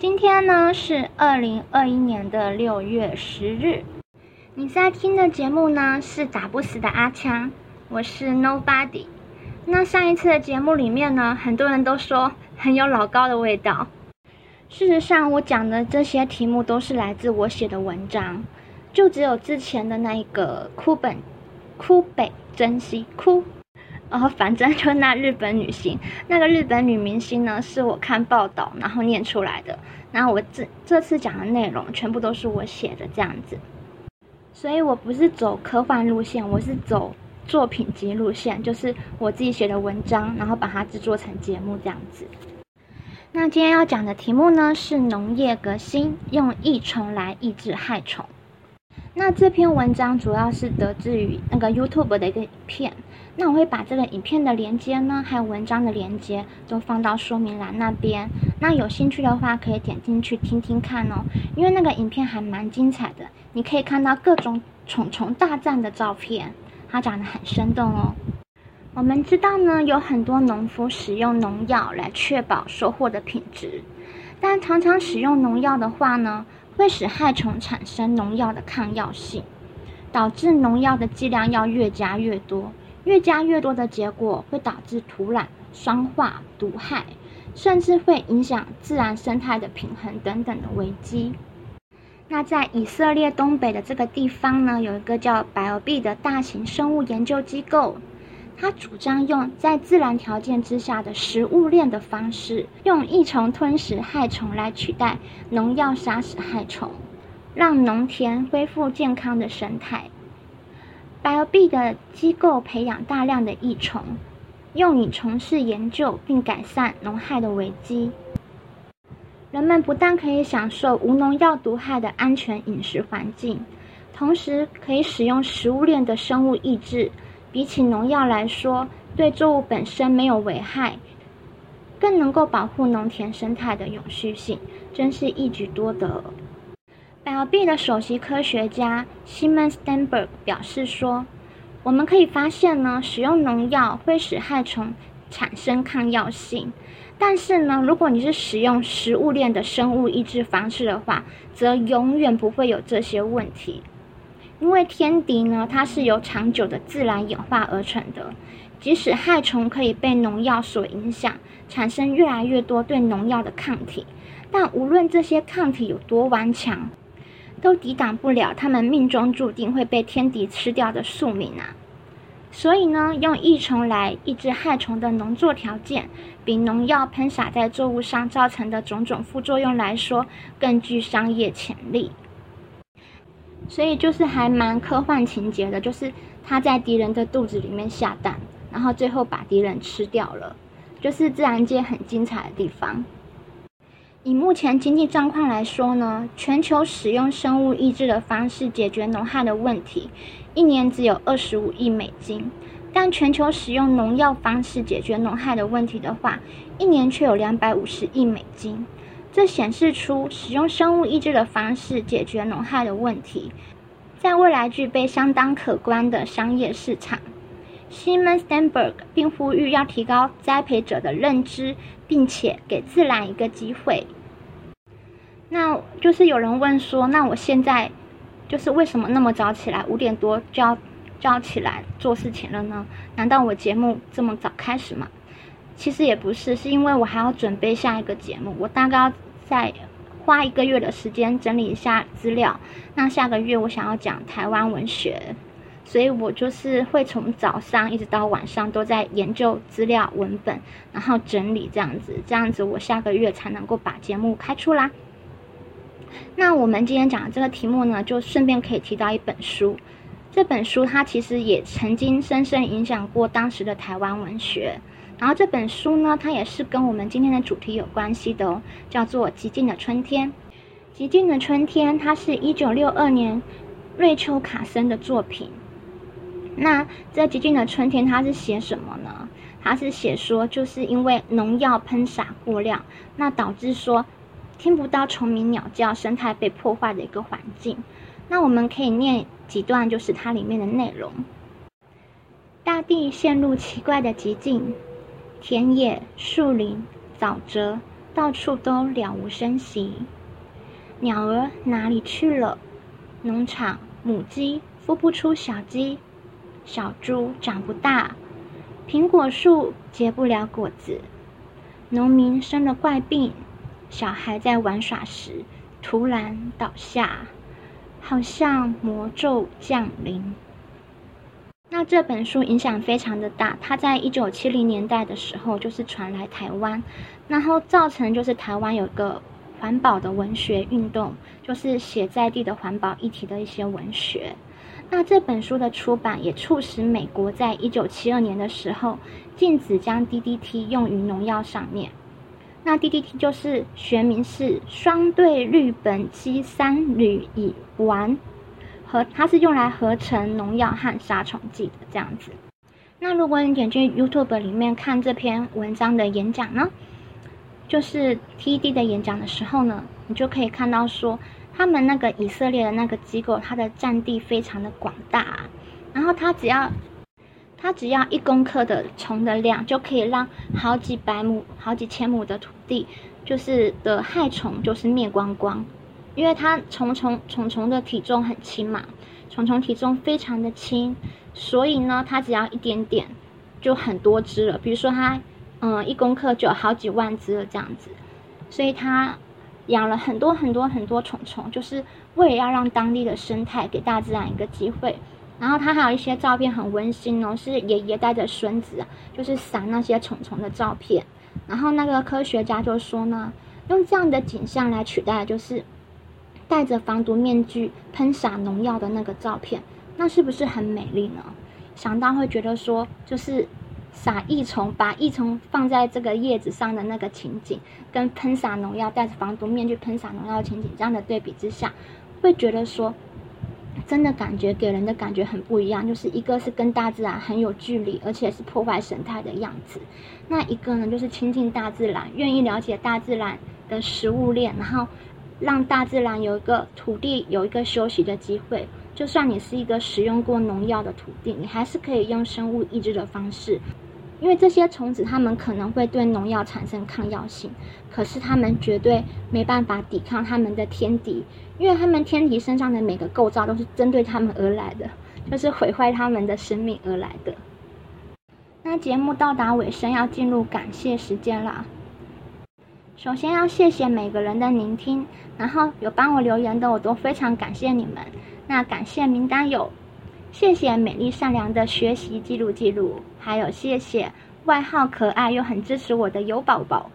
今天呢是二零二一年的六月十日，你在听的节目呢是打不死的阿强，我是 Nobody。那上一次的节目里面呢，很多人都说很有老高的味道。事实上，我讲的这些题目都是来自我写的文章，就只有之前的那一个哭本、哭北珍惜哭。然后反正就那日本女星，那个日本女明星呢，是我看报道然后念出来的。然后我这这次讲的内容全部都是我写的这样子，所以我不是走科幻路线，我是走作品集路线，就是我自己写的文章，然后把它制作成节目这样子。那今天要讲的题目呢是农业革新，用益虫来抑制害虫。那这篇文章主要是得自于那个 YouTube 的一个影片。那我会把这个影片的连接呢，还有文章的连接都放到说明栏那边。那有兴趣的话，可以点进去听听看哦，因为那个影片还蛮精彩的。你可以看到各种虫虫大战的照片，它讲的很生动哦。我们知道呢，有很多农夫使用农药来确保收获的品质，但常常使用农药的话呢，会使害虫产生农药的抗药性，导致农药的剂量要越加越多。越加越多的结果会导致土壤酸化、毒害，甚至会影响自然生态的平衡等等的危机。那在以色列东北的这个地方呢，有一个叫 BioB 的大型生物研究机构，它主张用在自然条件之下的食物链的方式，用益虫吞食害虫来取代农药杀死害虫，让农田恢复健康的生态。BioB 的机构培养大量的益虫，用以从事研究并改善农害的危机。人们不但可以享受无农药毒害的安全饮食环境，同时可以使用食物链的生物抑制，比起农药来说，对作物本身没有危害，更能够保护农田生态的永续性，真是一举多得。BioB 的首席科学家 Simon Stenberg 表示说：“我们可以发现呢，使用农药会使害虫产生抗药性，但是呢，如果你是使用食物链的生物抑制方式的话，则永远不会有这些问题。因为天敌呢，它是由长久的自然演化而成的，即使害虫可以被农药所影响，产生越来越多对农药的抗体，但无论这些抗体有多顽强。”都抵挡不了他们命中注定会被天敌吃掉的宿命啊！所以呢，用益虫来抑制害虫的农作条件，比农药喷洒在作物上造成的种种副作用来说，更具商业潜力。所以就是还蛮科幻情节的，就是他在敌人的肚子里面下蛋，然后最后把敌人吃掉了，就是自然界很精彩的地方。以目前经济状况来说呢，全球使用生物抑制的方式解决农害的问题，一年只有二十五亿美金；但全球使用农药方式解决农害的问题的话，一年却有两百五十亿美金。这显示出使用生物抑制的方式解决农害的问题，在未来具备相当可观的商业市场。S i m o n Stenberg 并呼吁要提高栽培者的认知，并且给自然一个机会。那就是有人问说，那我现在就是为什么那么早起来，五点多就要就要起来做事情了呢？难道我节目这么早开始吗？其实也不是，是因为我还要准备下一个节目，我大概要再花一个月的时间整理一下资料。那下个月我想要讲台湾文学。所以我就是会从早上一直到晚上都在研究资料文本，然后整理这样子，这样子我下个月才能够把节目开出啦。那我们今天讲的这个题目呢，就顺便可以提到一本书，这本书它其实也曾经深深影响过当时的台湾文学。然后这本书呢，它也是跟我们今天的主题有关系的哦，叫做《极静的春天》。《极静的春天》它是一九六二年瑞秋卡森的作品。那这极静的春天，它是写什么呢？它是写说，就是因为农药喷洒过量，那导致说听不到虫鸣鸟叫，生态被破坏的一个环境。那我们可以念几段，就是它里面的内容：大地陷入奇怪的寂静，田野、树林、沼泽、到处都了无声息。鸟儿哪里去了？农场母鸡孵不出小鸡，小猪长不大，苹果树结不了果子。农民生了怪病，小孩在玩耍时突然倒下，好像魔咒降临。那这本书影响非常的大，它在一九七零年代的时候就是传来台湾，然后造成就是台湾有个。环保的文学运动，就是写在地的环保议题的一些文学。那这本书的出版也促使美国在一九七二年的时候禁止将 DDT 用于农药上面。那 DDT 就是学名是双对氯苯基三氯乙烷，和它是用来合成农药和杀虫剂的这样子。那如果你点进 YouTube 里面看这篇文章的演讲呢？就是 TED 的演讲的时候呢，你就可以看到说，他们那个以色列的那个机构，它的占地非常的广大，然后它只要，它只要一公克的虫的量，就可以让好几百亩、好几千亩的土地，就是的害虫就是灭光光，因为它虫虫虫虫的体重很轻嘛，虫虫体重非常的轻，所以呢，它只要一点点，就很多只了，比如说它。嗯，一公克就有好几万只了这样子，所以它养了很多很多很多虫虫，就是为了要让当地的生态给大自然一个机会。然后他还有一些照片很温馨哦，是爷爷带着孙子，就是撒那些虫虫的照片。然后那个科学家就说呢，用这样的景象来取代就是戴着防毒面具喷洒农药的那个照片，那是不是很美丽呢？想到会觉得说就是。撒益虫，把益虫放在这个叶子上的那个情景，跟喷洒农药、戴着防毒面具喷洒农药情景，这样的对比之下，会觉得说，真的感觉给人的感觉很不一样。就是一个是跟大自然很有距离，而且是破坏生态的样子；那一个呢，就是亲近大自然，愿意了解大自然的食物链，然后让大自然有一个土地有一个休息的机会。就算你是一个使用过农药的土地，你还是可以用生物抑制的方式，因为这些虫子它们可能会对农药产生抗药性，可是它们绝对没办法抵抗它们的天敌，因为它们天敌身上的每个构造都是针对它们而来的，就是毁坏它们的生命而来的。那节目到达尾声，要进入感谢时间啦。首先要谢谢每个人的聆听，然后有帮我留言的，我都非常感谢你们。那感谢名单有：谢谢美丽善良的学习记录记录，还有谢谢外号可爱又很支持我的尤宝宝，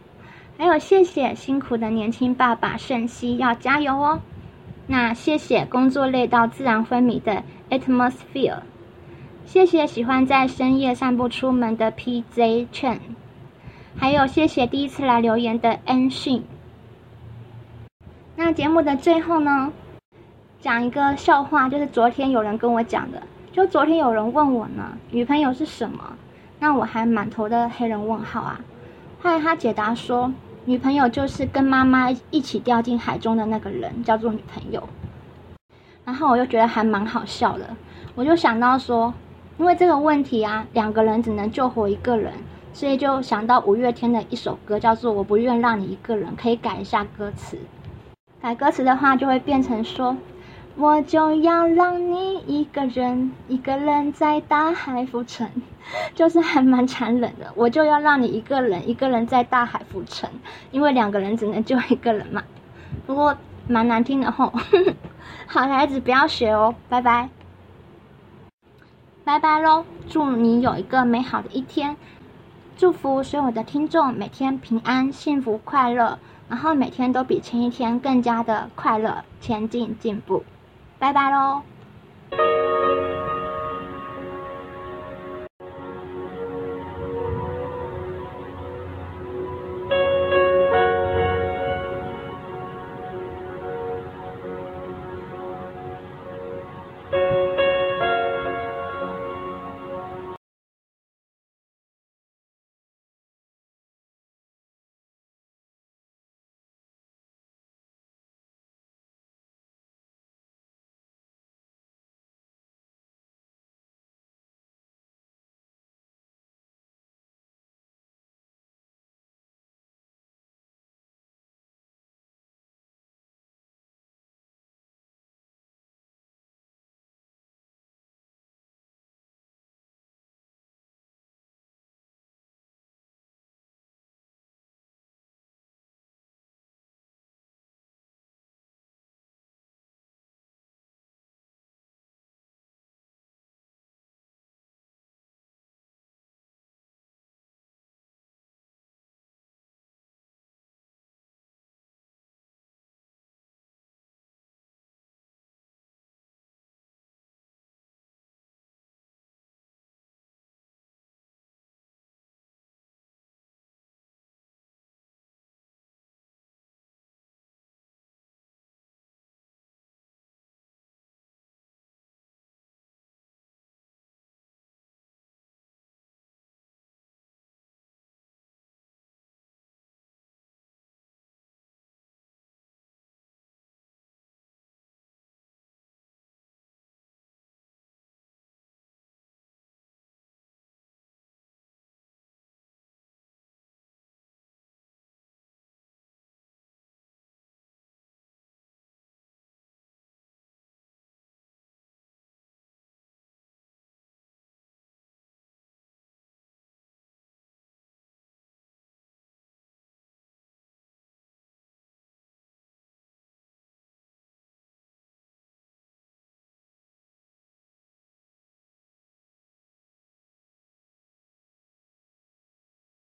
还有谢谢辛苦的年轻爸爸盛熙，要加油哦。那谢谢工作累到自然昏迷的 Atmosphere，谢谢喜欢在深夜散步出门的 PZ Chen。还有，谢谢第一次来留言的恩信。那节目的最后呢，讲一个笑话，就是昨天有人跟我讲的。就昨天有人问我呢，女朋友是什么？那我还满头的黑人问号啊。后来他解答说，女朋友就是跟妈妈一起掉进海中的那个人，叫做女朋友。然后我就觉得还蛮好笑的，我就想到说，因为这个问题啊，两个人只能救活一个人。所以就想到五月天的一首歌，叫做《我不愿让你一个人》，可以改一下歌词。改歌词的话，就会变成说：我就要让你一个人，一个人在大海浮沉，就是还蛮残忍的。我就要让你一个人，一个人在大海浮沉，因为两个人只能救一个人嘛。不过蛮难听的吼。好孩子不要学哦，拜拜，拜拜喽！祝你有一个美好的一天。祝福所有的听众每天平安、幸福、快乐，然后每天都比前一天更加的快乐、前进、进步。拜拜喽